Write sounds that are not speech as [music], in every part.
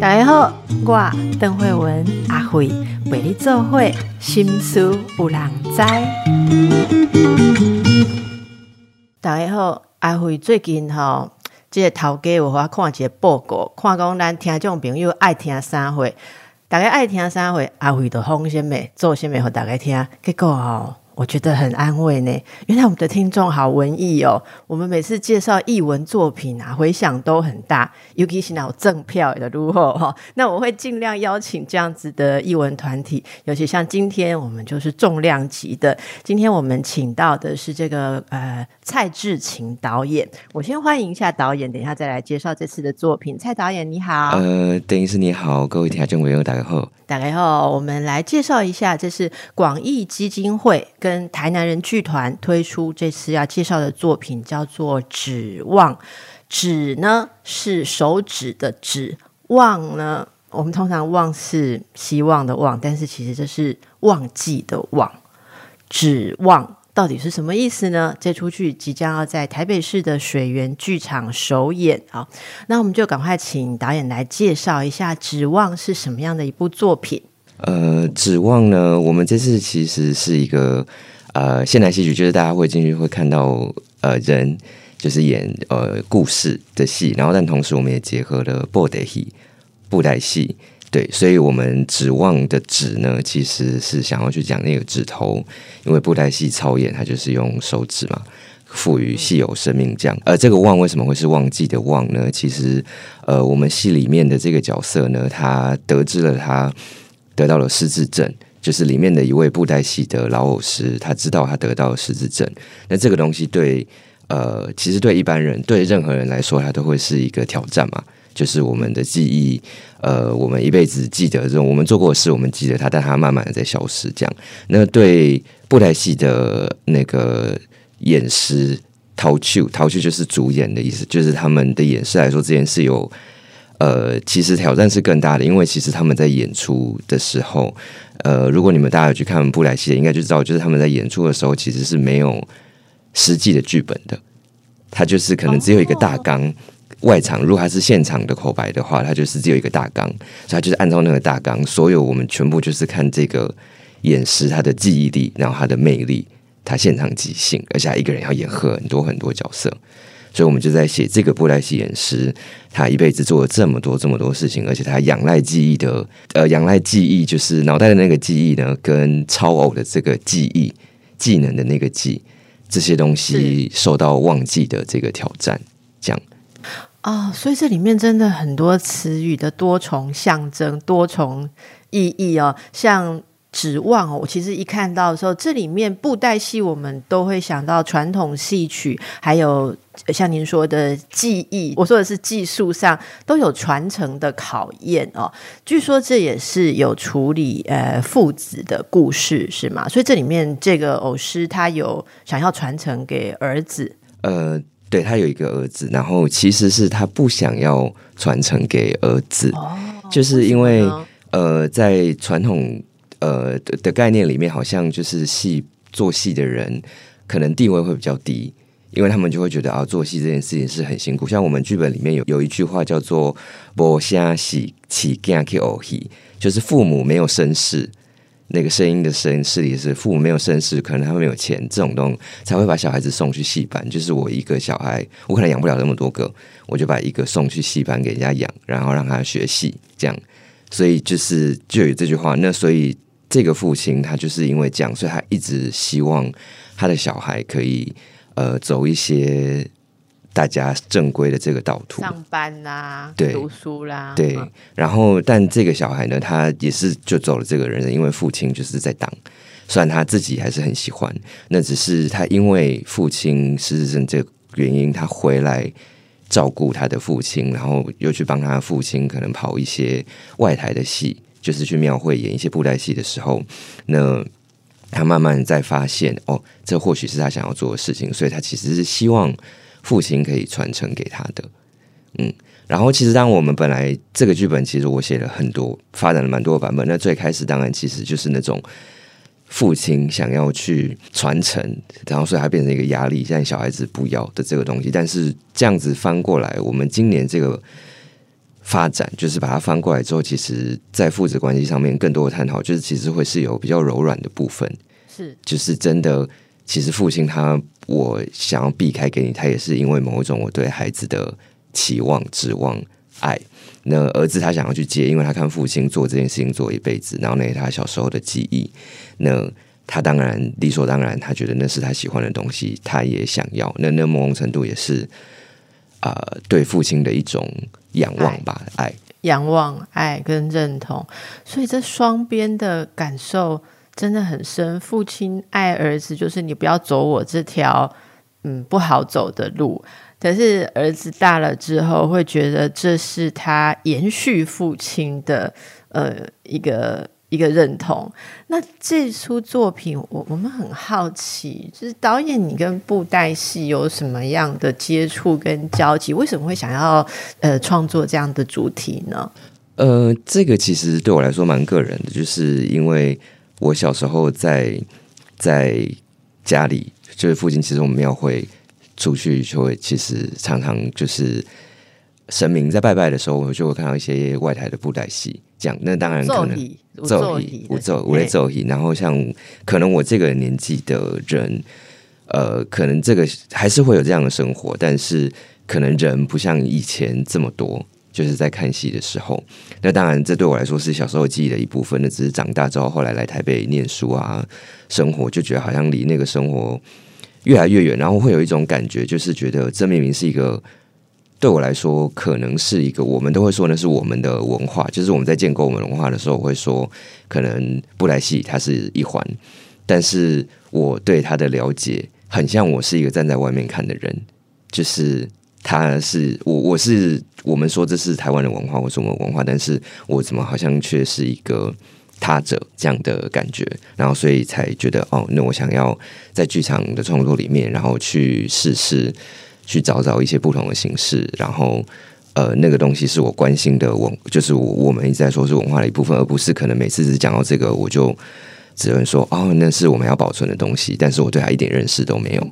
大家好，我邓慧文阿慧为你做会心思有人知。大家好，阿慧最近吼，这个头家有我看一个报告，看讲咱听众朋友爱听啥会，大家爱听啥会，阿慧就放什么做什么，给大家听。结果吼。我觉得很安慰呢。原来我们的听众好文艺哦。我们每次介绍译文作品啊，回响都很大，尤其是那种赠票的如后哈。那我会尽量邀请这样子的译文团体，尤其像今天我们就是重量级的。今天我们请到的是这个呃蔡志勤导演。我先欢迎一下导演，等一下再来介绍这次的作品。蔡导演你好。呃，邓医师你好，各位听众朋友大家好。大家好，我们来介绍一下，这是广义基金会。跟台南人剧团推出这次要介绍的作品叫做《指望》，指呢是手指的指，望呢我们通常望是希望的望，但是其实这是忘记的忘。指望到底是什么意思呢？这出剧即将要在台北市的水源剧场首演好，那我们就赶快请导演来介绍一下《指望》是什么样的一部作品。呃，指望呢？我们这次其实是一个呃现代戏曲，就是大家会进去会看到呃人就是演呃故事的戏，然后但同时我们也结合了布袋戏、布袋戏，对，所以我们指望的指呢，其实是想要去讲那个指头，因为布袋戏操演它就是用手指嘛，赋予戏有生命这样。而这个忘为什么会是忘记的忘呢？其实呃，我们戏里面的这个角色呢，他得知了他。得到了失智症，就是里面的一位布袋戏的老偶师，他知道他得到了失智症。那这个东西对呃，其实对一般人，对任何人来说，它都会是一个挑战嘛。就是我们的记忆，呃，我们一辈子记得这种我们做过的事，我们记得它，但它慢慢的在消失。这样，那对布袋戏的那个演师陶秀，陶秀就是主演的意思，就是他们的演示来说，这件事有。呃，其实挑战是更大的，因为其实他们在演出的时候，呃，如果你们大家有去看布莱戏，应该就知道，就是他们在演出的时候其实是没有实际的剧本的，他就是可能只有一个大纲。外场如果他是现场的口白的话，他就是只有一个大纲，所以他就是按照那个大纲，所有我们全部就是看这个演师他的记忆力，然后他的魅力，他现场即兴，而且他一个人要演很多很多角色。所以，我们就在写这个布莱西演师，他一辈子做了这么多这么多事情，而且他仰赖记忆的，呃，仰赖记忆就是脑袋的那个记忆呢，跟超偶的这个记忆技能的那个记，这些东西受到忘记的这个挑战，这样。哦，所以这里面真的很多词语的多重象征、多重意义哦，像。指望哦，我其实一看到的时候，这里面布袋戏我们都会想到传统戏曲，还有像您说的技艺，我说的是技术上都有传承的考验哦。据说这也是有处理呃父子的故事是吗？所以这里面这个偶师他有想要传承给儿子，呃，对他有一个儿子，然后其实是他不想要传承给儿子，就是因为呃在传统。呃的的概念里面，好像就是戏做戏的人可能地位会比较低，因为他们就会觉得啊，做戏这件事情是很辛苦。像我们剧本里面有有一句话叫做“不虾戏起干去偶戏”，就是父母没有身世，那个声音的声势力是父母没有身世，可能他们没有钱，这种东西才会把小孩子送去戏班。就是我一个小孩，我可能养不了那么多个，我就把一个送去戏班给人家养，然后让他学戏，这样。所以就是就有这句话，那所以。这个父亲他就是因为这样，所以他一直希望他的小孩可以呃走一些大家正规的这个道途，上班啦，对，读书啦，对。然后，但这个小孩呢，他也是就走了这个人生，因为父亲就是在当，虽然他自己还是很喜欢，那只是他因为父亲失智症这个原因，他回来照顾他的父亲，然后又去帮他父亲可能跑一些外台的戏。就是去庙会演一些布袋戏的时候，那他慢慢在发现哦，这或许是他想要做的事情，所以他其实是希望父亲可以传承给他的。嗯，然后其实当我们本来这个剧本，其实我写了很多，发展了蛮多版本。那最开始当然其实就是那种父亲想要去传承，然后所以它变成一个压力，现在小孩子不要的这个东西。但是这样子翻过来，我们今年这个发展，就是把它翻过来之后，其实在父子关系上面更多的探讨，就是其实会是有比较柔软的部分，是就是真的，其实父亲他我想要避开给你，他也是因为某一种我对孩子的期望、指望、爱。那儿子他想要去接，因为他看父亲做这件事情做一辈子，然后那是他小时候的记忆。那他当然理所当然，他觉得那是他喜欢的东西，他也想要。那那某种程度也是啊、对父亲的一种仰望吧，爱。仰望、爱跟认同，所以这双边的感受真的很深。父亲爱儿子，就是你不要走我这条嗯不好走的路。可是儿子大了之后，会觉得这是他延续父亲的呃一个一个认同。那这出作品，我我们很好奇，就是导演你跟布袋戏有什么样的接触跟交集？为什么会想要呃创作这样的主题呢？呃，这个其实对我来说蛮个人的，就是因为我小时候在在家里，就是附近，其实我们庙会出去就会，其实常常就是神明在拜拜的时候，我们就会看到一些外台的布袋戏，这样。那当然可能戏，奏戏，我奏我在奏戏，然后像可能我这个年纪的人，呃，可能这个还是会有这样的生活，但是可能人不像以前这么多。就是在看戏的时候，那当然这对我来说是小时候记忆的一部分。那只是长大之后，后来来台北念书啊，生活就觉得好像离那个生活越来越远，然后会有一种感觉，就是觉得这明明是一个对我来说可能是一个，我们都会说那是我们的文化，就是我们在建构我们文化的时候会说，可能布莱戏它是一环，但是我对它的了解很像我是一个站在外面看的人，就是。他是我，我是我们说这是台湾的文化或是我们文化，但是我怎么好像却是一个他者这样的感觉，然后所以才觉得哦，那我想要在剧场的创作里面，然后去试试，去找找一些不同的形式，然后呃，那个东西是我关心的我，就是我我们一直在说是文化的一部分，而不是可能每次只讲到这个，我就只能说哦，那是我们要保存的东西，但是我对他一点认识都没有。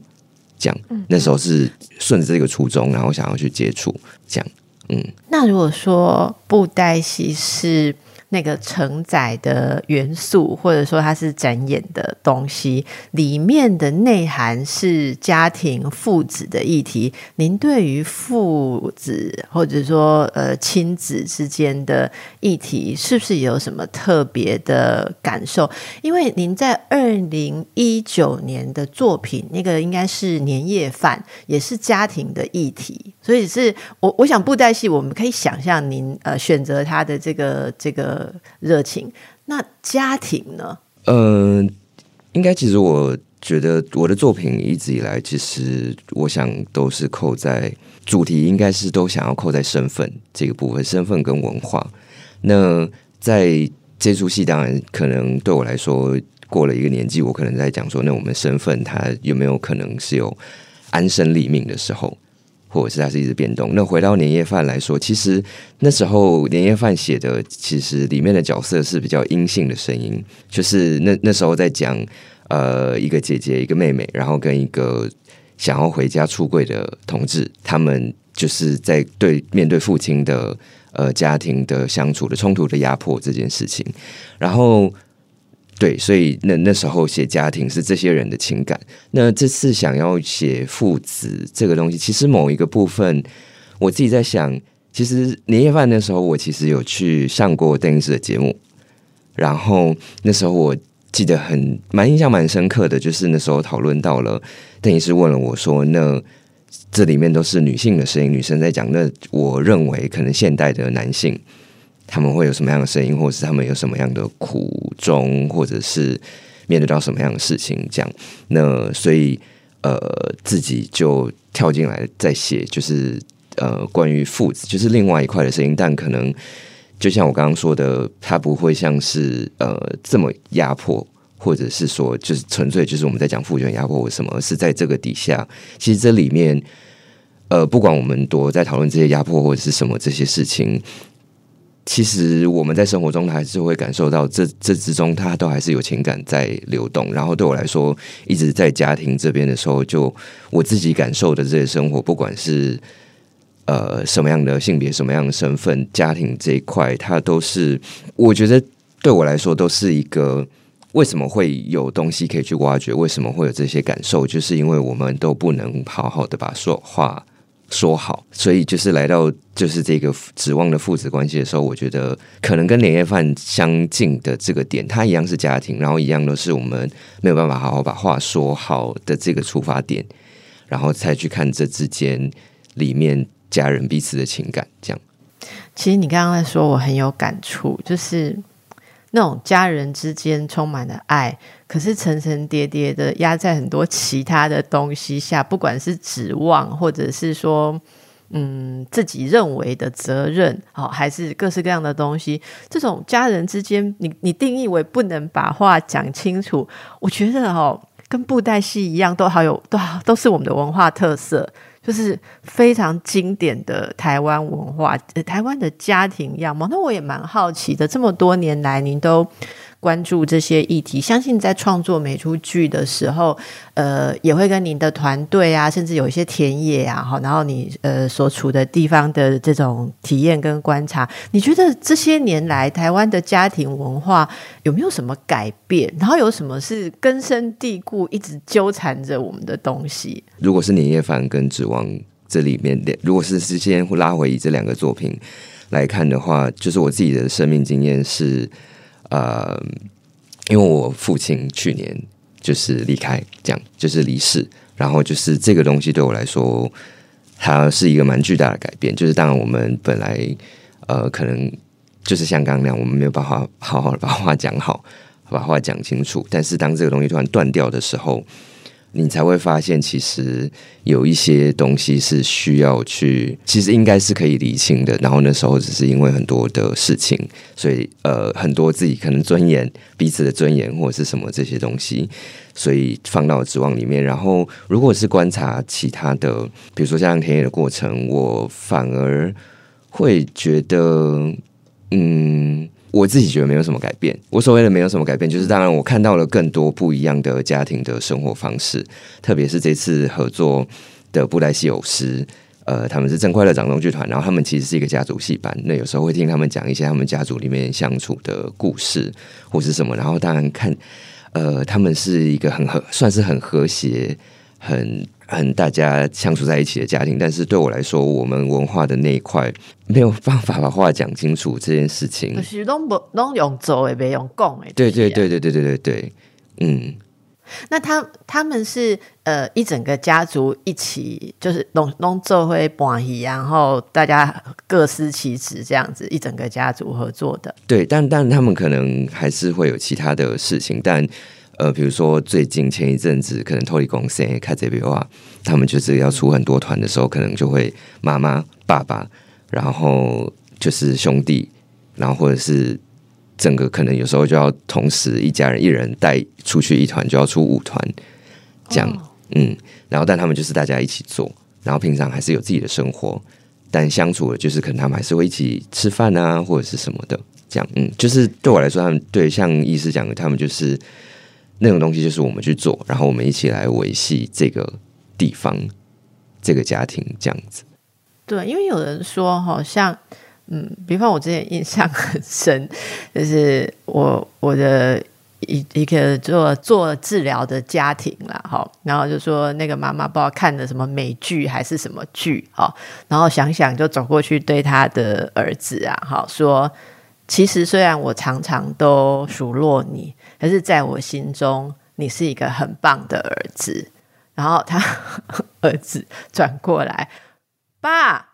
这样，那时候是顺着这个初衷，然后想要去接触，这样，嗯。那如果说布袋戏是那个承载的元素，或者说它是展演的东西，里面的内涵是家庭父子的议题。您对于父子或者说呃亲子之间的议题，是不是有什么特别的感受？因为您在二零一九年的作品，那个应该是年夜饭，也是家庭的议题，所以是我我想布袋戏，我们可以想象您呃选择他的这个这个。热情，那家庭呢？嗯，应该其实我觉得我的作品一直以来，其实我想都是扣在主题，应该是都想要扣在身份这个部分，身份跟文化。那在这出戏，当然可能对我来说，过了一个年纪，我可能在讲说，那我们身份它有没有可能是有安身立命的时候？或者是它是一直变动。那回到年夜饭来说，其实那时候年夜饭写的，其实里面的角色是比较阴性的声音，就是那那时候在讲呃一个姐姐一个妹妹，然后跟一个想要回家出柜的同志，他们就是在对面对父亲的呃家庭的相处的冲突的压迫这件事情，然后。对，所以那那时候写家庭是这些人的情感。那这次想要写父子这个东西，其实某一个部分，我自己在想，其实年夜饭那时候，我其实有去上过邓医师的节目，然后那时候我记得很蛮印象蛮深刻的，就是那时候讨论到了邓医师问了我说：“那这里面都是女性的声音，女生在讲，那我认为可能现代的男性。”他们会有什么样的声音，或者是他们有什么样的苦衷，或者是面对到什么样的事情？这样，那所以呃，自己就跳进来再写，就是呃，关于父子，就是另外一块的声音。但可能就像我刚刚说的，它不会像是呃这么压迫，或者是说就是纯粹就是我们在讲父权压迫或什么，而是在这个底下，其实这里面呃，不管我们多在讨论这些压迫或者是什么这些事情。其实我们在生活中，还是会感受到这这之中，他都还是有情感在流动。然后对我来说，一直在家庭这边的时候，就我自己感受的这些生活，不管是呃什么样的性别、什么样的身份，家庭这一块，它都是我觉得对我来说都是一个为什么会有东西可以去挖掘，为什么会有这些感受，就是因为我们都不能好好的把说话。说好，所以就是来到就是这个指望的父子关系的时候，我觉得可能跟年夜饭相近的这个点，它一样是家庭，然后一样都是我们没有办法好好把话说好的这个出发点，然后再去看这之间里面家人彼此的情感。这样，其实你刚刚在说，我很有感触，就是。那种家人之间充满了爱，可是层层叠叠的压在很多其他的东西下，不管是指望，或者是说，嗯，自己认为的责任，好，还是各式各样的东西，这种家人之间，你你定义为不能把话讲清楚，我觉得哦，跟布袋戏一样，都好有都都是我们的文化特色。就是非常经典的台湾文化，台湾的家庭样貌。那我也蛮好奇的，这么多年来，您都。关注这些议题，相信在创作每出剧的时候，呃，也会跟您的团队啊，甚至有一些田野啊，哈，然后你呃所处的地方的这种体验跟观察，你觉得这些年来台湾的家庭文化有没有什么改变？然后有什么是根深蒂固、一直纠缠着我们的东西？如果是年夜饭跟指望这里面的，如果是事先拉回这两个作品来看的话，就是我自己的生命经验是。呃，因为我父亲去年就是离开，这样就是离世，然后就是这个东西对我来说，它是一个蛮巨大的改变。就是当然，我们本来呃，可能就是像刚刚那样，我们没有办法好好的把话讲好，把话讲清楚。但是当这个东西突然断掉的时候，你才会发现，其实有一些东西是需要去，其实应该是可以理清的。然后那时候只是因为很多的事情，所以呃，很多自己可能尊严、彼此的尊严或者是什么这些东西，所以放到指望里面。然后，如果是观察其他的，比如说像田野的过程，我反而会觉得，嗯。我自己觉得没有什么改变。我所谓的没有什么改变，就是当然我看到了更多不一样的家庭的生活方式，特别是这次合作的布袋戏偶师，呃，他们是正快乐掌中剧团，然后他们其实是一个家族戏班。那有时候会听他们讲一些他们家族里面相处的故事或是什么，然后当然看，呃，他们是一个很和，算是很和谐，很。很大家相处在一起的家庭，但是对我来说，我们文化的那一块没有办法把话讲清楚这件事情。可是拢不拢用做也没用讲诶。对对对对对对对对，嗯。那他他们是呃一整个家族一起，就是弄弄做会搬戏，然后大家各司其职这样子，一整个家族合作的。对，但但他们可能还是会有其他的事情，但。呃，比如说最近前一阵子，可能托利公司开这边话，他们就是要出很多团的时候，可能就会妈妈、爸爸，然后就是兄弟，然后或者是整个可能有时候就要同时一家人一人带出去一团，就要出五团这样，嗯，然后但他们就是大家一起做，然后平常还是有自己的生活，但相处的就是可能他们还是会一起吃饭啊，或者是什么的，这样，嗯，就是对我来说，他们对像医师讲的，他们就是。那种东西就是我们去做，然后我们一起来维系这个地方、这个家庭这样子。对，因为有人说，好像嗯，比方我之前印象很深，就是我我的一一个做做治疗的家庭啦，哈，然后就说那个妈妈不知道看的什么美剧还是什么剧，哈，然后想想就走过去对他的儿子啊，哈，说。其实，虽然我常常都数落你，可是在我心中，你是一个很棒的儿子。然后他 [laughs] 儿子转过来，爸。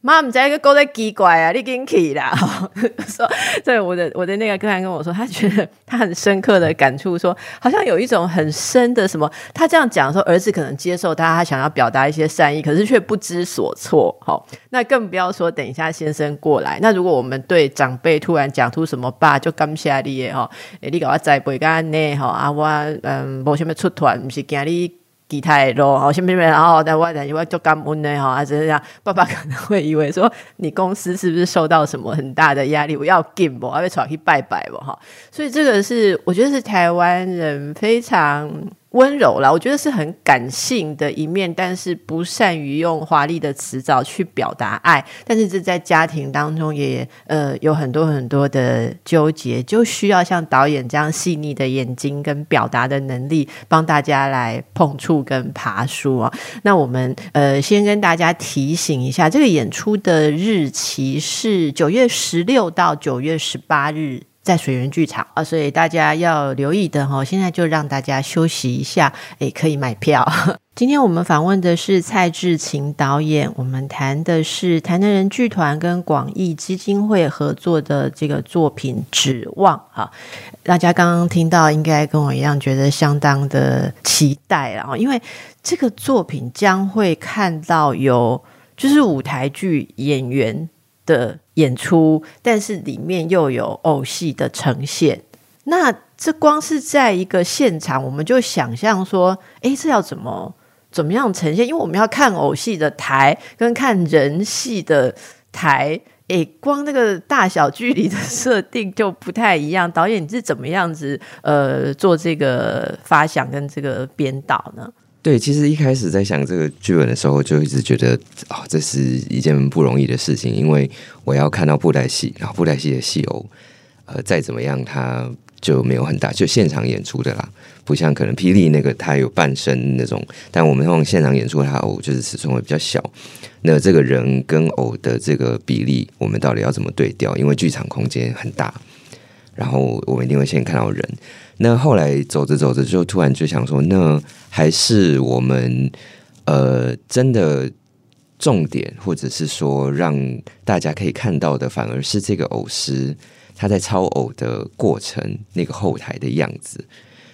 妈，唔知个狗在奇怪啊！你进去啦。[laughs] 说，对我的我的那个客人跟我说，他觉得他很深刻的感触，说好像有一种很深的什么。他这样讲说，儿子可能接受他，他想要表达一些善意，可是却不知所措。好，那更不要说等一下先生过来。那如果我们对长辈突然讲出什么爸就感谢你哈，你搞我栽培干呢哈啊我嗯，无什么出团，不是惊你吉他的路，好，下面然后在外头，因为就感恩的哈，这样爸爸可能会以为说你公司是不是受到什么很大的压力，我要 give 不，要被传去拜拜不哈，所以这个是我觉得是台湾人非常。温柔啦，我觉得是很感性的一面，但是不善于用华丽的词藻去表达爱。但是这在家庭当中也呃有很多很多的纠结，就需要像导演这样细腻的眼睛跟表达的能力，帮大家来碰触跟爬书啊。那我们呃先跟大家提醒一下，这个演出的日期是九月十六到九月十八日。在水源剧场啊，所以大家要留意的哈。现在就让大家休息一下，诶，可以买票。[laughs] 今天我们访问的是蔡志勤导演，我们谈的是台南人剧团跟广义基金会合作的这个作品《指望》啊。大家刚刚听到，应该跟我一样觉得相当的期待啊，因为这个作品将会看到有就是舞台剧演员。的演出，但是里面又有偶戏的呈现。那这光是在一个现场，我们就想象说，哎，这要怎么怎么样呈现？因为我们要看偶戏的台，跟看人戏的台，哎，光那个大小距离的设定就不太一样。导演你是怎么样子呃做这个发想跟这个编导呢？对，其实一开始在想这个剧本的时候，就一直觉得啊，这是一件不容易的事情，因为我要看到布袋戏，然后布袋戏的戏偶，呃，再怎么样，它就没有很大，就现场演出的啦，不像可能霹雳那个它有半身那种，但我们用现场演出，它偶就是尺寸会比较小。那这个人跟偶的这个比例，我们到底要怎么对调？因为剧场空间很大，然后我们一定会先看到人。那后来走着走着，就突然就想说，那还是我们呃，真的重点，或者是说让大家可以看到的，反而是这个偶师他在操偶的过程，那个后台的样子。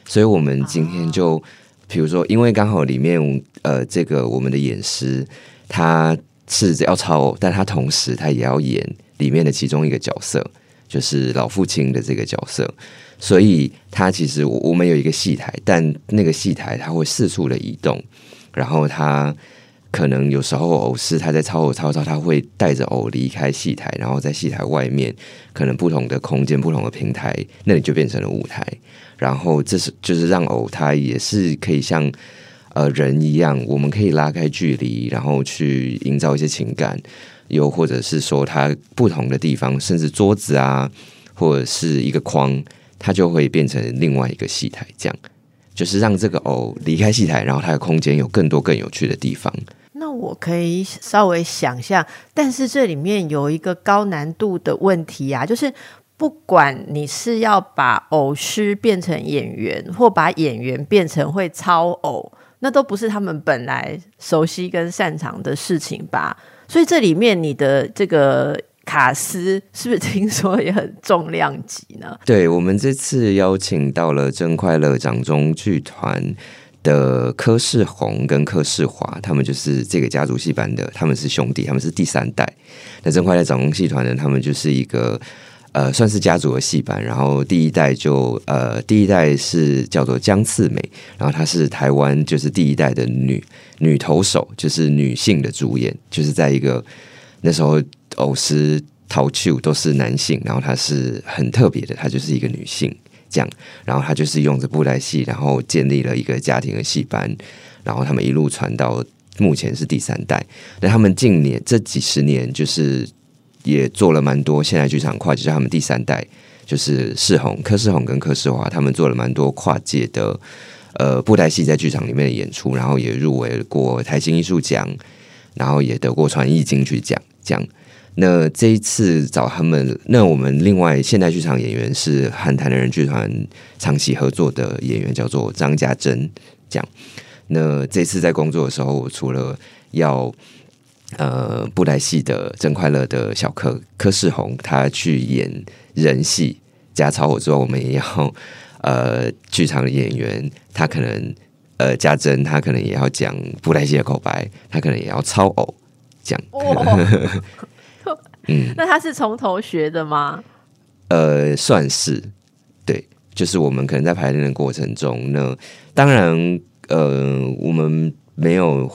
所以我们今天就，比如说，因为刚好里面呃，这个我们的演师他是要操偶，但他同时他也要演里面的其中一个角色，就是老父亲的这个角色。所以，他其实我们有一个戏台，但那个戏台它会四处的移动，然后它可能有时候偶师他在操偶操操，他会带着偶离开戏台，然后在戏台外面可能不同的空间、不同的平台，那里就变成了舞台。然后这是就是让偶它也是可以像呃人一样，我们可以拉开距离，然后去营造一些情感，又或者是说它不同的地方，甚至桌子啊，或者是一个框。它就会变成另外一个戏台，这样就是让这个偶离开戏台，然后它的空间有更多更有趣的地方。那我可以稍微想象，但是这里面有一个高难度的问题啊，就是不管你是要把偶师变成演员，或把演员变成会操偶，那都不是他们本来熟悉跟擅长的事情吧？所以这里面你的这个。卡斯是不是听说也很重量级呢？[laughs] 对我们这次邀请到了真快乐掌中剧团的柯世宏跟柯世华，他们就是这个家族戏班的，他们是兄弟，他们是第三代。那真快乐掌中戏团呢，他们就是一个呃，算是家族的戏班。然后第一代就呃，第一代是叫做江次美，然后她是台湾就是第一代的女女投手，就是女性的主演，就是在一个那时候。偶师陶秋都是男性，然后他是很特别的，他就是一个女性，这样，然后他就是用着布袋戏，然后建立了一个家庭的戏班，然后他们一路传到目前是第三代。那他们近年这几十年，就是也做了蛮多现代剧场跨界，他们第三代就是世宏、柯世宏跟柯世华，他们做了蛮多跨界的呃布袋戏在剧场里面的演出，然后也入围过台新艺术奖，然后也得过传艺金曲奖，这样。那这一次找他们，那我们另外现代剧场演员是和台南人剧团长期合作的演员，叫做张家珍。这样，那这次在工作的时候，我除了要呃布袋戏的真快乐的小柯柯世宏他去演人戏加超火之外，我们也要呃剧场的演员，他可能呃家珍他可能也要讲布袋戏的口白，他可能也要超偶讲。[laughs] 嗯，那他是从头学的吗？呃，算是对，就是我们可能在排练的过程中，那当然呃，我们没有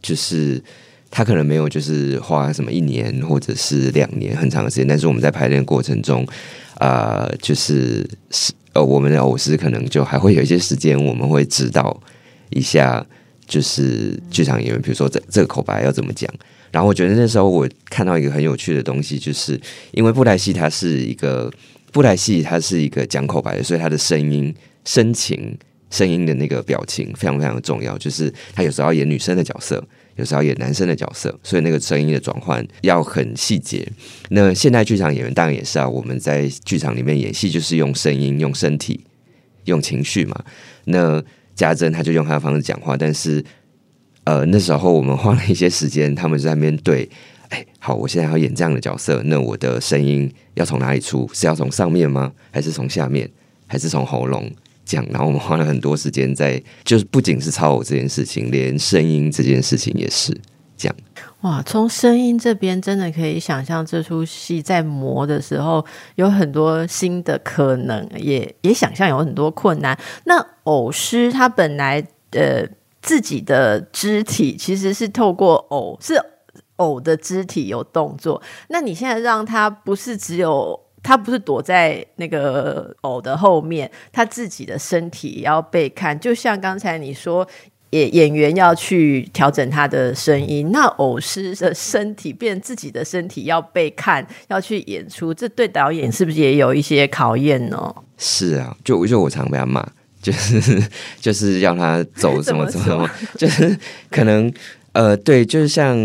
就是他可能没有就是花什么一年或者是两年很长的时间，但是我们在排练过程中，啊，就是是呃，我们的偶师可能就还会有一些时间，我们会指导一下，就是剧场演员，比如说这这个口白要怎么讲。然后我觉得那时候我看到一个很有趣的东西，就是因为布袋戏它是一个布袋戏，它是一个讲口白的，所以它的声音、深情、声音的那个表情非常非常重要。就是他有时候要演女生的角色，有时候演男生的角色，所以那个声音的转换要很细节。那现代剧场演员当然也是啊，我们在剧场里面演戏就是用声音、用身体、用情绪嘛。那家珍他就用他的方式讲话，但是。呃，那时候我们花了一些时间，他们在面对，哎，好，我现在要演这样的角色，那我的声音要从哪里出？是要从上面吗？还是从下面？还是从喉咙讲？然后我们花了很多时间在，就是不仅是超偶这件事情，连声音这件事情也是这样。哇，从声音这边真的可以想象，这出戏在磨的时候有很多新的可能，也也想象有很多困难。那偶师他本来呃。自己的肢体其实是透过偶，是偶的肢体有动作。那你现在让他不是只有他不是躲在那个偶的后面，他自己的身体也要被看。就像刚才你说，演演员要去调整他的声音，那偶师的身体变自己的身体要被看，要去演出，这对导演是不是也有一些考验呢？是啊，就就我常被他骂。就是 [laughs] 就是要他走什么 [laughs] 什么，[laughs] 就是可能呃对，就是像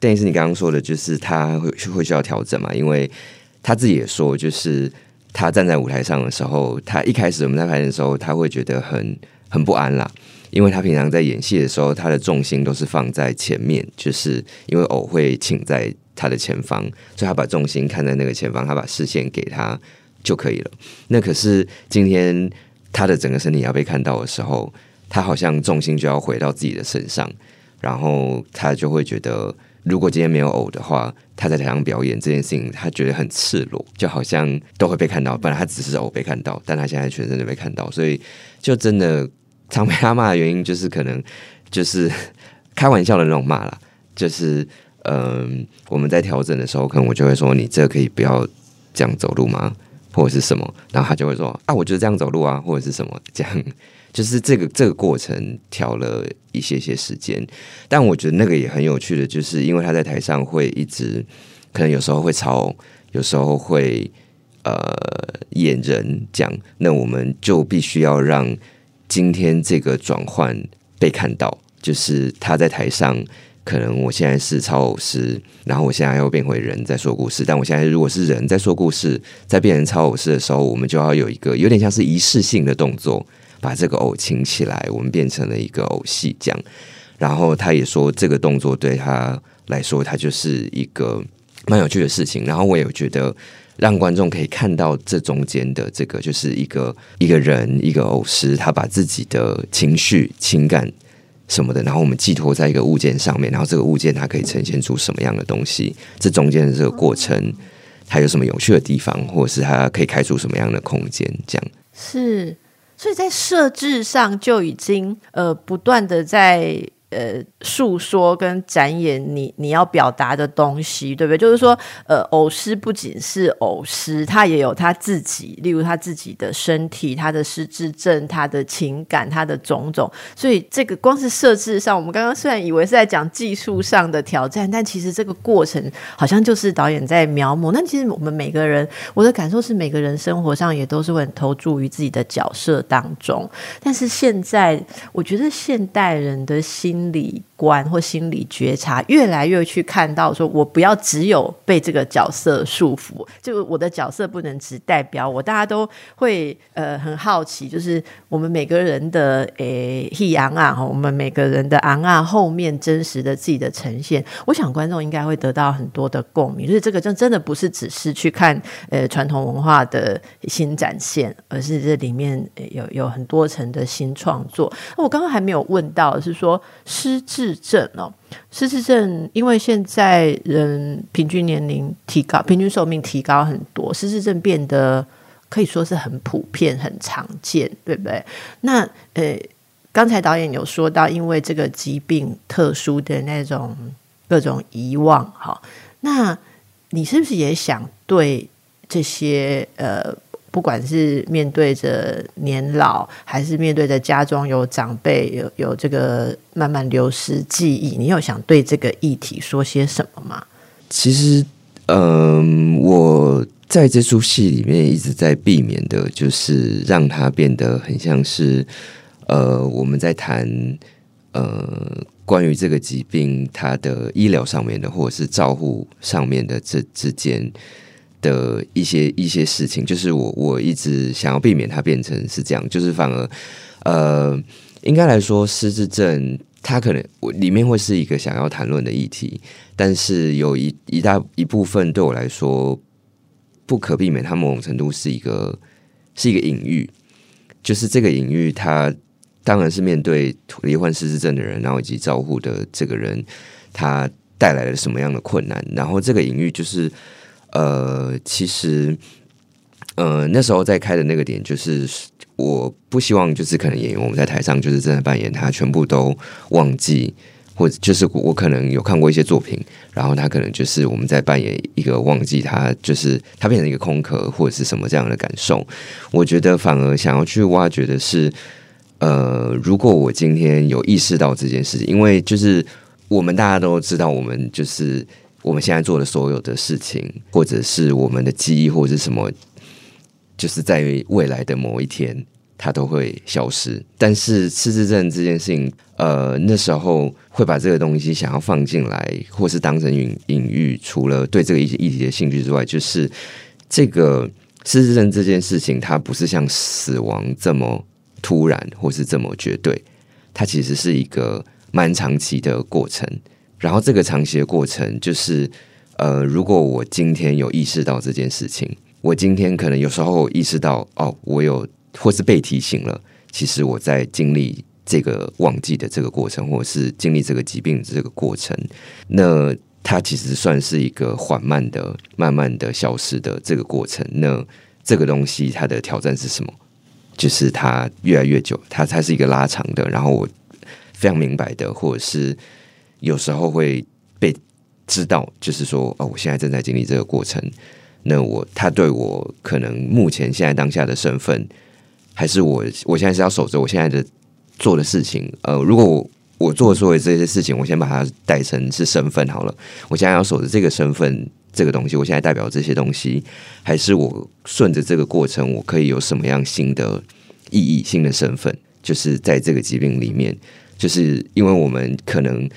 邓医师你刚刚说的，就是他会会需要调整嘛，因为他自己也说，就是他站在舞台上的时候，他一开始我们在排练的时候，他会觉得很很不安啦，因为他平常在演戏的时候，他的重心都是放在前面，就是因为偶会请在他的前方，所以他把重心看在那个前方，他把视线给他就可以了。那可是今天。他的整个身体要被看到的时候，他好像重心就要回到自己的身上，然后他就会觉得，如果今天没有偶的话，他在台上表演这件事情，他觉得很赤裸，就好像都会被看到。本来他只是偶被看到，但他现在全身都被看到，所以就真的常被他骂的原因，就是可能就是开玩笑的那种骂啦，就是嗯，我们在调整的时候，可能我就会说，你这可以不要这样走路吗？或者是什么，然后他就会说啊，我就是这样走路啊，或者是什么，这样 [laughs] 就是这个这个过程调了一些些时间，但我觉得那个也很有趣的，就是因为他在台上会一直可能有时候会吵，有时候会呃演人讲，那我们就必须要让今天这个转换被看到，就是他在台上。可能我现在是超偶师，然后我现在又变回人在说故事。但我现在如果是人在说故事，在变成超偶师的时候，我们就要有一个有点像是仪式性的动作，把这个偶请起来，我们变成了一个偶戏这样。然后他也说，这个动作对他来说，他就是一个蛮有趣的事情。然后我也觉得，让观众可以看到这中间的这个，就是一个一个人一个偶师，他把自己的情绪情感。什么的，然后我们寄托在一个物件上面，然后这个物件它可以呈现出什么样的东西？这中间的这个过程，它有什么有趣的地方，或者是它可以开出什么样的空间？这样是，所以在设置上就已经呃不断的在。呃，诉说跟展演你你要表达的东西，对不对？就是说，呃，偶师不仅是偶师，他也有他自己，例如他自己的身体、他的失智症、他的情感、他的种种。所以，这个光是设置上，我们刚刚虽然以为是在讲技术上的挑战，但其实这个过程好像就是导演在描摹。那其实我们每个人，我的感受是，每个人生活上也都是会投注于自己的角色当中。但是现在，我觉得现代人的心。心理观或心理觉察，越来越去看到，说我不要只有被这个角色束缚，就我的角色不能只代表我。大家都会呃很好奇，就是我们每个人的诶，he 昂啊，我们每个人的昂啊后面真实的自己的呈现，我想观众应该会得到很多的共鸣。所以这个真真的不是只是去看呃传统文化的新展现，而是这里面有有很多层的新创作。我刚刚还没有问到，是说。失智症哦，失智症，因为现在人平均年龄提高，平均寿命提高很多，失智症变得可以说是很普遍、很常见，对不对？那呃，刚才导演有说到，因为这个疾病特殊的那种各种遗忘，哈，那你是不是也想对这些呃，不管是面对着年老，还是面对着家中有长辈有有这个慢慢流失记忆，你有想对这个议题说些什么吗？其实，嗯，我在这出戏里面一直在避免的，就是让它变得很像是。呃，我们在谈呃关于这个疾病它的医疗上面的，或者是照护上面的这之间的一些一些事情，就是我我一直想要避免它变成是这样，就是反而呃，应该来说失智症它可能我里面会是一个想要谈论的议题，但是有一一大一部分对我来说不可避免，它某种程度是一个是一个隐喻，就是这个隐喻它。当然是面对罹患失智症的人，然后以及照护的这个人，他带来了什么样的困难？然后这个隐喻就是，呃，其实，呃，那时候在开的那个点就是，我不希望就是可能演员我们在台上就是真的扮演他，全部都忘记，或者就是我可能有看过一些作品，然后他可能就是我们在扮演一个忘记他，就是他变成一个空壳或者是什么这样的感受。我觉得反而想要去挖掘的是。呃，如果我今天有意识到这件事情，因为就是我们大家都知道，我们就是我们现在做的所有的事情，或者是我们的记忆，或者是什么，就是在未来的某一天，它都会消失。但是失智症这件事情，呃，那时候会把这个东西想要放进来，或是当成隐隐喻，除了对这个议议题的兴趣之外，就是这个失智症这件事情，它不是像死亡这么。突然，或是这么绝对，它其实是一个蛮长期的过程。然后，这个长期的过程，就是呃，如果我今天有意识到这件事情，我今天可能有时候意识到，哦，我有或是被提醒了，其实我在经历这个忘记的这个过程，或者是经历这个疾病的这个过程，那它其实算是一个缓慢的、慢慢的消失的这个过程。那这个东西，它的挑战是什么？就是它越来越久，它它是一个拉长的。然后我非常明白的，或者是有时候会被知道，就是说哦，我现在正在经历这个过程。那我他对我可能目前现在当下的身份，还是我我现在是要守着我现在的做的事情。呃，如果我我做所有这些事情，我先把它带成是身份好了。我现在要守着这个身份。这个东西，我现在代表这些东西，还是我顺着这个过程，我可以有什么样新的意义、新的身份？就是在这个疾病里面，就是因为我们可能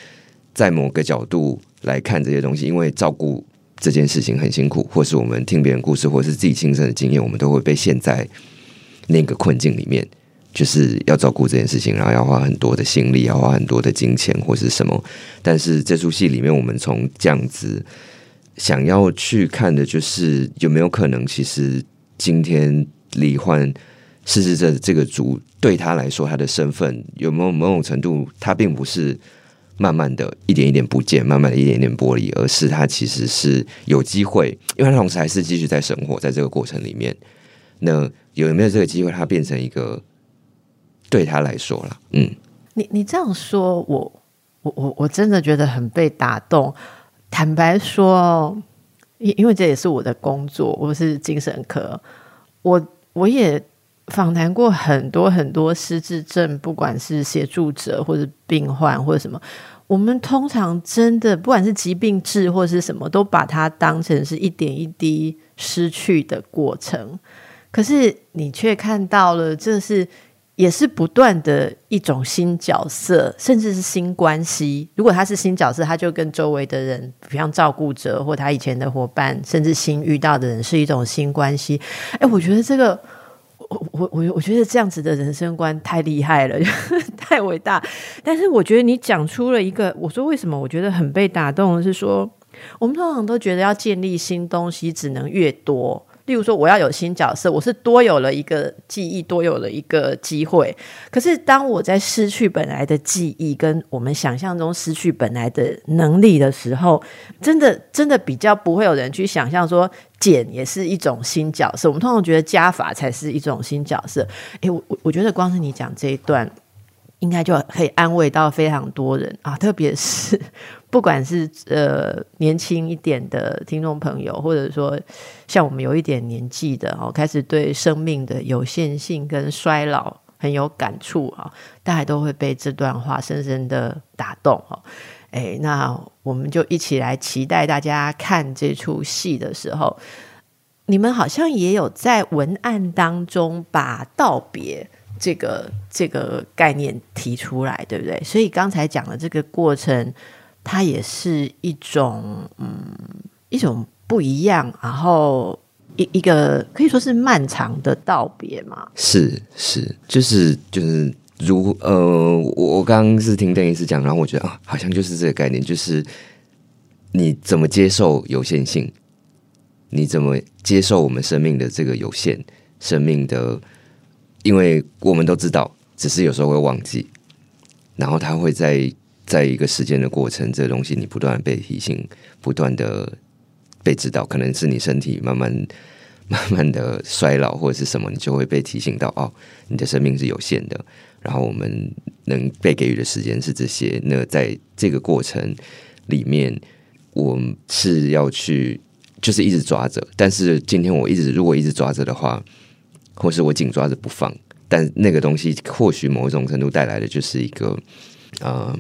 在某个角度来看这些东西，因为照顾这件事情很辛苦，或是我们听别人故事，或是自己亲身的经验，我们都会被陷在那个困境里面，就是要照顾这件事情，然后要花很多的心力，要花很多的金钱，或是什么。但是这出戏里面，我们从这样子。想要去看的就是有没有可能，其实今天罹患失智症这个族对他来说，他的身份有没有某种程度，他并不是慢慢的一点一点不见，慢慢的一点点剥离，而是他其实是有机会，因为他同时还是继续在生活在这个过程里面。那有没有这个机会，他变成一个对他来说了？嗯，你你这样说，我我我我真的觉得很被打动。坦白说，因因为这也是我的工作，我是精神科，我我也访谈过很多很多失智症，不管是协助者或者病患或者什么，我们通常真的不管是疾病治或是什么，都把它当成是一点一滴失去的过程，可是你却看到了这是。也是不断的一种新角色，甚至是新关系。如果他是新角色，他就跟周围的人，比方照顾者或他以前的伙伴，甚至新遇到的人，是一种新关系。哎，我觉得这个，我我我觉得这样子的人生观太厉害了，[laughs] 太伟大。但是我觉得你讲出了一个，我说为什么我觉得很被打动的，是说我们通常都觉得要建立新东西，只能越多。例如说，我要有新角色，我是多有了一个记忆，多有了一个机会。可是，当我在失去本来的记忆，跟我们想象中失去本来的能力的时候，真的，真的比较不会有人去想象说减也是一种新角色。我们通常觉得加法才是一种新角色。诶，我我觉得光是你讲这一段。应该就可以安慰到非常多人啊，特别是不管是呃年轻一点的听众朋友，或者说像我们有一点年纪的哦，开始对生命的有限性跟衰老很有感触啊，大家都会被这段话深深的打动哦。哎，那我们就一起来期待大家看这出戏的时候，你们好像也有在文案当中把道别。这个这个概念提出来，对不对？所以刚才讲的这个过程，它也是一种嗯一种不一样，然后一一个可以说是漫长的道别嘛。是是，就是就是如呃，我我刚刚是听邓医师讲，然后我觉得啊，好像就是这个概念，就是你怎么接受有限性，你怎么接受我们生命的这个有限，生命的。因为我们都知道，只是有时候会忘记，然后他会在在一个时间的过程，这个东西你不断被提醒，不断的被知道，可能是你身体慢慢慢慢的衰老或者是什么，你就会被提醒到哦，你的生命是有限的，然后我们能被给予的时间是这些。那在这个过程里面，我是要去就是一直抓着，但是今天我一直如果一直抓着的话。或是我紧抓着不放，但那个东西或许某一种程度带来的就是一个，嗯，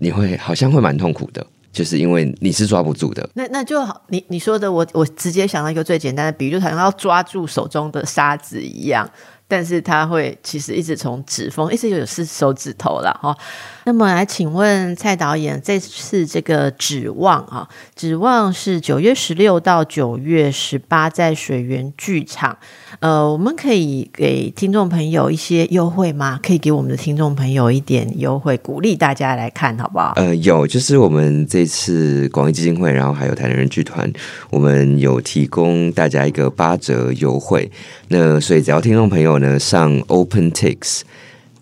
你会好像会蛮痛苦的，就是因为你是抓不住的。那那就好，你你说的，我我直接想到一个最简单的比喻，就好像要抓住手中的沙子一样。但是它会其实一直从指缝，一直有是手指头了哈。那么来请问蔡导演，这次这个指望啊，指望是九月十六到九月十八在水源剧场，呃，我们可以给听众朋友一些优惠吗？可以给我们的听众朋友一点优惠，鼓励大家来看好不好？呃，有，就是我们这次广义基金会，然后还有台南人剧团，我们有提供大家一个八折优惠。那所以只要听众朋友。呢，上 OpenTix，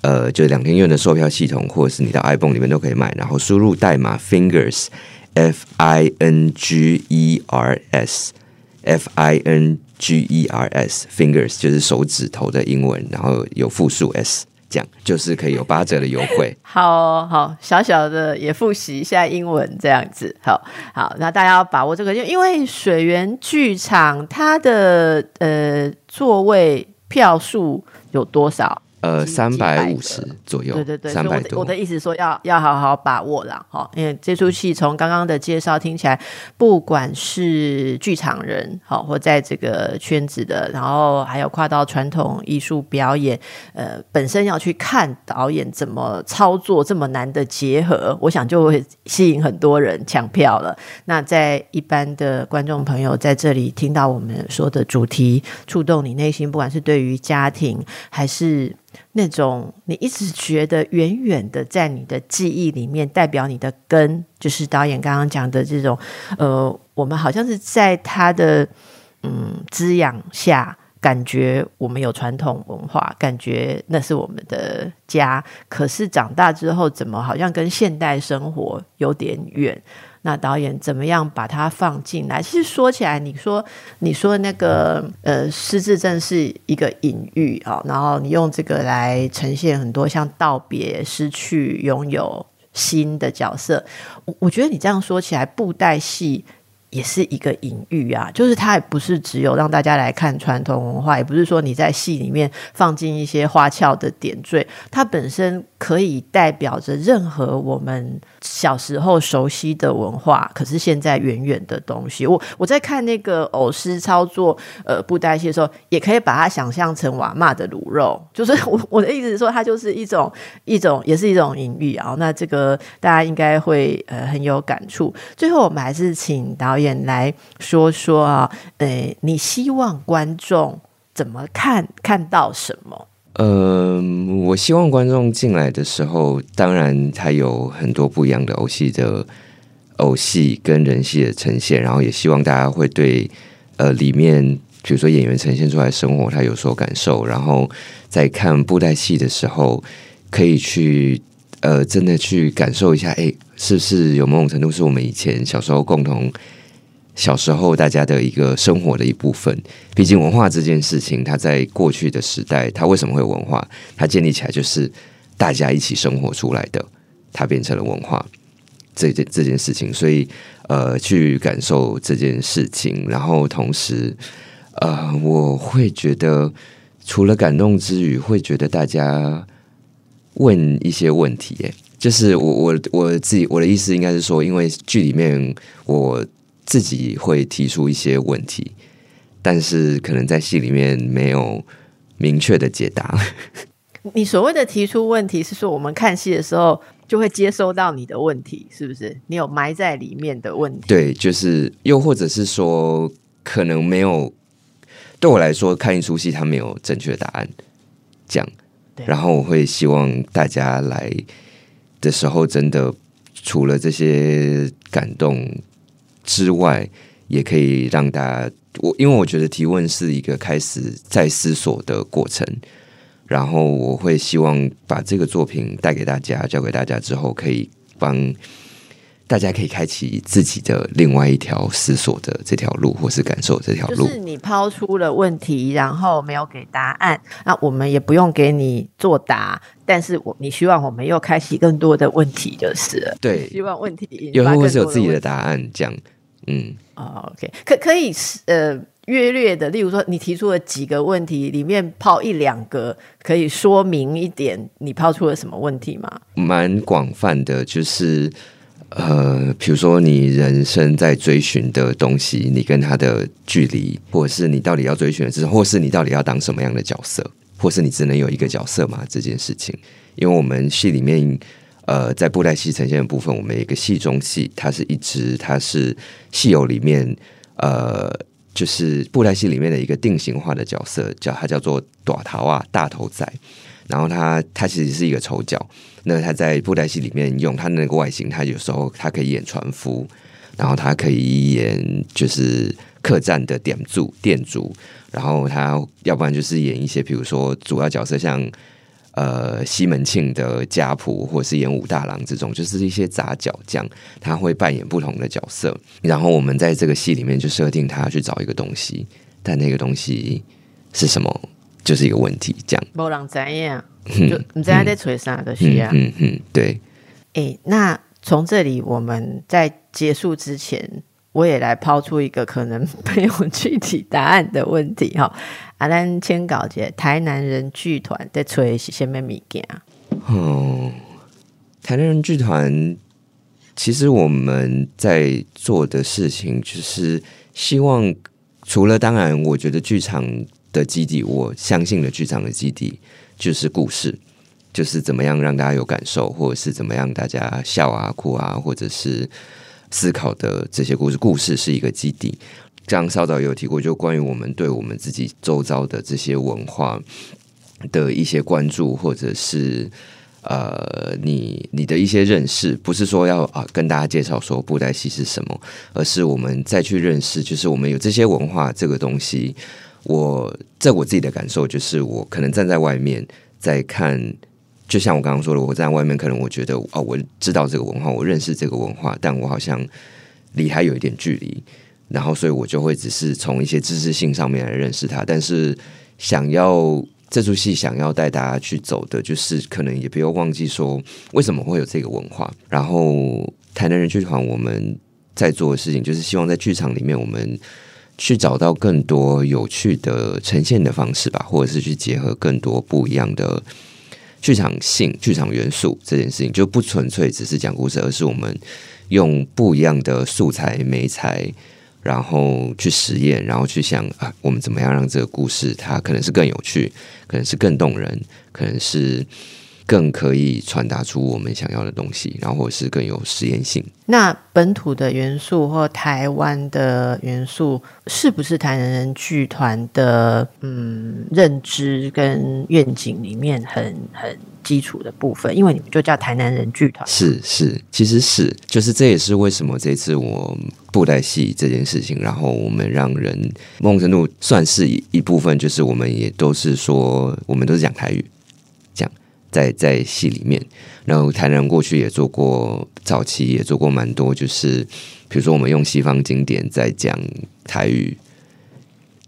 呃，就是两天院的售票系统，或者是你到 iPhone 里面都可以买，然后输入代码 Fingers，F I N G E R S，F I N G E R S，Fingers 就是手指头的英文，然后有复数 S，这样就是可以有八折的优惠。[laughs] 好好，小小的也复习一下英文，这样子，好好，那大家要把握这个，就因为水源剧场它的呃座位。票数有多少？呃，三百五十左右，对对对，三百多。我的意思说，要要好好把握了哈，因为这出戏从刚刚的介绍听起来，不管是剧场人好，或在这个圈子的，然后还有跨到传统艺术表演，呃，本身要去看导演怎么操作这么难的结合，我想就会吸引很多人抢票了。那在一般的观众朋友在这里听到我们说的主题，触动你内心，不管是对于家庭还是。那种你一直觉得远远的在你的记忆里面代表你的根，就是导演刚刚讲的这种，呃，我们好像是在他的嗯滋养下，感觉我们有传统文化，感觉那是我们的家，可是长大之后，怎么好像跟现代生活有点远？那导演怎么样把它放进来？其实说起来，你说你说那个呃失智症是一个隐喻啊，然后你用这个来呈现很多像道别、失去、拥有新的角色。我我觉得你这样说起来，布袋戏。也是一个隐喻啊，就是它也不是只有让大家来看传统文化，也不是说你在戏里面放进一些花俏的点缀，它本身可以代表着任何我们小时候熟悉的文化，可是现在远远的东西。我我在看那个偶师操作呃布袋戏的时候，也可以把它想象成瓦骂的卤肉，就是我我的意思是说，它就是一种一种也是一种隐喻啊。那这个大家应该会呃很有感触。最后我们还是请导。演来说说啊，呃，你希望观众怎么看？看到什么？嗯，我希望观众进来的时候，当然它有很多不一样的偶戏的偶戏跟人戏的呈现，然后也希望大家会对呃里面，比如说演员呈现出来生活，他有所感受，然后在看布袋戏的时候，可以去呃真的去感受一下，哎，是不是有某种程度是我们以前小时候共同。小时候大家的一个生活的一部分，毕竟文化这件事情，它在过去的时代，它为什么会有文化？它建立起来就是大家一起生活出来的，它变成了文化这件这件事情，所以呃，去感受这件事情，然后同时呃，我会觉得除了感动之余，会觉得大家问一些问题，哎，就是我我我自己我的意思应该是说，因为剧里面我自己会提出一些问题，但是可能在戏里面没有明确的解答。[laughs] 你所谓的提出问题，是说我们看戏的时候就会接收到你的问题，是不是？你有埋在里面的问题？对，就是又或者是说，可能没有对我来说看一出戏，它没有正确答案，这样。然后我会希望大家来的时候，真的除了这些感动之外，也可以让大家我，因为我觉得提问是一个开始在思索的过程。然后我会希望把这个作品带给大家，交给大家之后，可以帮大家可以开启自己的另外一条思索的这条路，或是感受这条路。就是你抛出了问题，然后没有给答案，那我们也不用给你作答，但是我你希望我们又开启更多的问题，就是了。对，希望问题有或是有自己的答案，这样。嗯，哦，OK，可可以呃。约略的，例如说，你提出了几个问题，里面抛一两个，可以说明一点你抛出了什么问题吗？蛮广泛的，就是呃，比如说你人生在追寻的东西，你跟他的距离，或者是你到底要追寻的是，或是你到底要当什么样的角色，或是你只能有一个角色吗？这件事情，因为我们戏里面，呃，在布袋戏呈现的部分，我们有一个戏中戏，它是一支，它是戏友里面，呃。就是布袋戏里面的一个定型化的角色，叫他叫做短头啊大头仔，然后他他其实是一个丑角。那他在布袋戏里面用他那个外形，他有时候他可以演船夫，然后他可以演就是客栈的店主店主，然后他要不然就是演一些比如说主要角色像。呃，西门庆的家仆，或是演武大郎这种，就是一些杂角将，他会扮演不同的角色。然后我们在这个戏里面就设定他要去找一个东西，但那个东西是什么，就是一个问题。这样，没人知呀，就你在在吹啥的戏啊？嗯嗯，对。哎，那从这里我们在结束之前。我也来抛出一个可能 [laughs] 没有具体答案的问题哈，阿兰签稿节台南人剧团在吹是什么物件？哦，台南人剧团其实我们在做的事情，就是希望除了当然，我觉得剧场的基地，我相信的剧场的基地就是故事，就是怎么样让大家有感受，或者是怎么样大家笑啊、哭啊，或者是。思考的这些故事，故事是一个基地。刚稍早有提过，就关于我们对我们自己周遭的这些文化的一些关注，或者是呃，你你的一些认识，不是说要啊跟大家介绍说布袋戏是什么，而是我们再去认识，就是我们有这些文化这个东西。我在我自己的感受，就是我可能站在外面在看。就像我刚刚说的，我在外面可能我觉得哦，我知道这个文化，我认识这个文化，但我好像离还有一点距离，然后所以我就会只是从一些知识性上面来认识它。但是想要这出戏想要带大家去走的，就是可能也不要忘记说为什么会有这个文化。然后台南人剧团我们在做的事情，就是希望在剧场里面我们去找到更多有趣的呈现的方式吧，或者是去结合更多不一样的。剧场性、剧场元素这件事情就不纯粹只是讲故事，而是我们用不一样的素材、美材，然后去实验，然后去想啊，我们怎么样让这个故事它可能是更有趣，可能是更动人，可能是。更可以传达出我们想要的东西，然后或是更有实验性。那本土的元素或台湾的元素，是不是台南人剧团的嗯认知跟愿景里面很很基础的部分？因为你们就叫台南人剧团。是是，其实是，就是这也是为什么这次我布袋戏这件事情，然后我们让人某种程度算是一一部分，就是我们也都是说，我们都是讲台语。在在戏里面，然后台南过去也做过，早期也做过蛮多，就是比如说我们用西方经典在讲台语，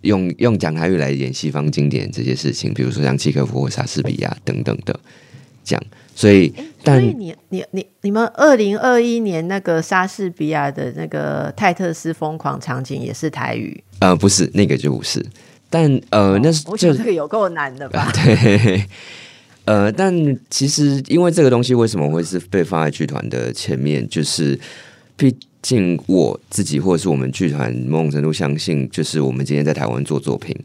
用用讲台语来演西方经典这些事情，比如说像契诃夫或莎士比亚等等的，这样。所以，但所以你你你你们二零二一年那个莎士比亚的那个泰特斯疯狂场景也是台语？呃，不是那个就不是，但呃，那是就我觉得这个有够难的吧？[laughs] 对，呃，但其实因为这个东西为什么会是被放在剧团的前面，就是毕竟我自己或者是我们剧团某种程度相信，就是我们今天在台湾做作品，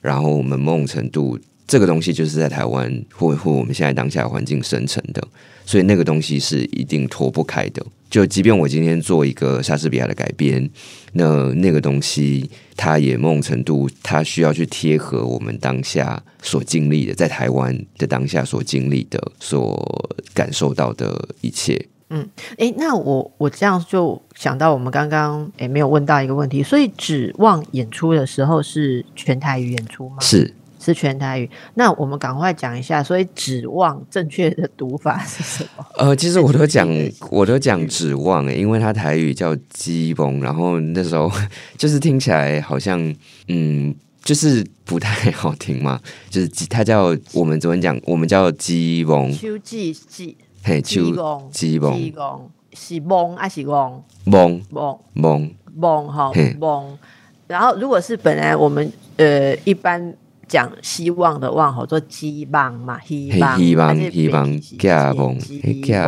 然后我们某种程度这个东西就是在台湾或或我们现在当下环境生成的，所以那个东西是一定脱不开的。就即便我今天做一个莎士比亚的改编，那那个东西它也某种程度它需要去贴合我们当下所经历的，在台湾的当下所经历的、所感受到的一切。嗯诶，那我我这样就想到我们刚刚诶没有问到一个问题，所以指望演出的时候是全台语演出吗？是是全台语。那我们赶快讲一下，所以指望正确的读法是什么？呃，其实我都讲，[laughs] 我都讲指望、欸，因为它台语叫鸡崩，然后那时候 [laughs] 就是听起来好像，嗯，就是不太好听嘛，就是鸡它叫我们昨天讲，我们叫鸡崩，秋季季嘿，秋鸡公鸡崩是翁还是翁蒙蒙蒙，蒙哈？然后如果是本来我们呃一般讲希望的望好做希望嘛，希望希望希望希望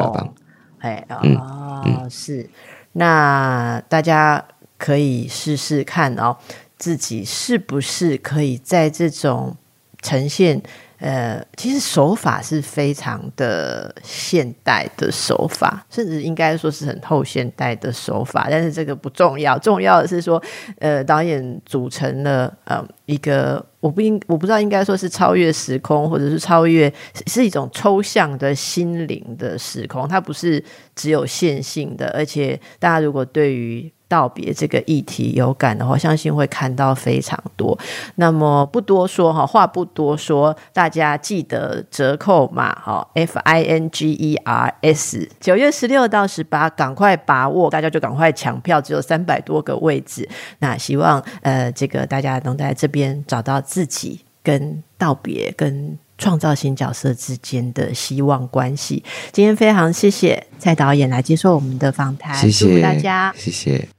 望哎嗯哦，是，那大家可以试试看哦，自己是不是可以在这种呈现。呃，其实手法是非常的现代的手法，甚至应该说是很后现代的手法。但是这个不重要，重要的是说，呃，导演组成了呃一个，我不应我不知道应该说是超越时空，或者是超越是一种抽象的心灵的时空，它不是只有线性的。而且大家如果对于道别这个议题有感的话，相信会看到非常多。那么不多说哈，话不多说，大家记得折扣码哈，F I N G E R S，九月十六到十八，赶快把握，大家就赶快抢票，只有三百多个位置。那希望呃，这个大家能在这边找到自己跟道别跟。创造型角色之间的希望关系。今天非常谢谢蔡导演来接受我们的访谈，谢谢大家。谢谢。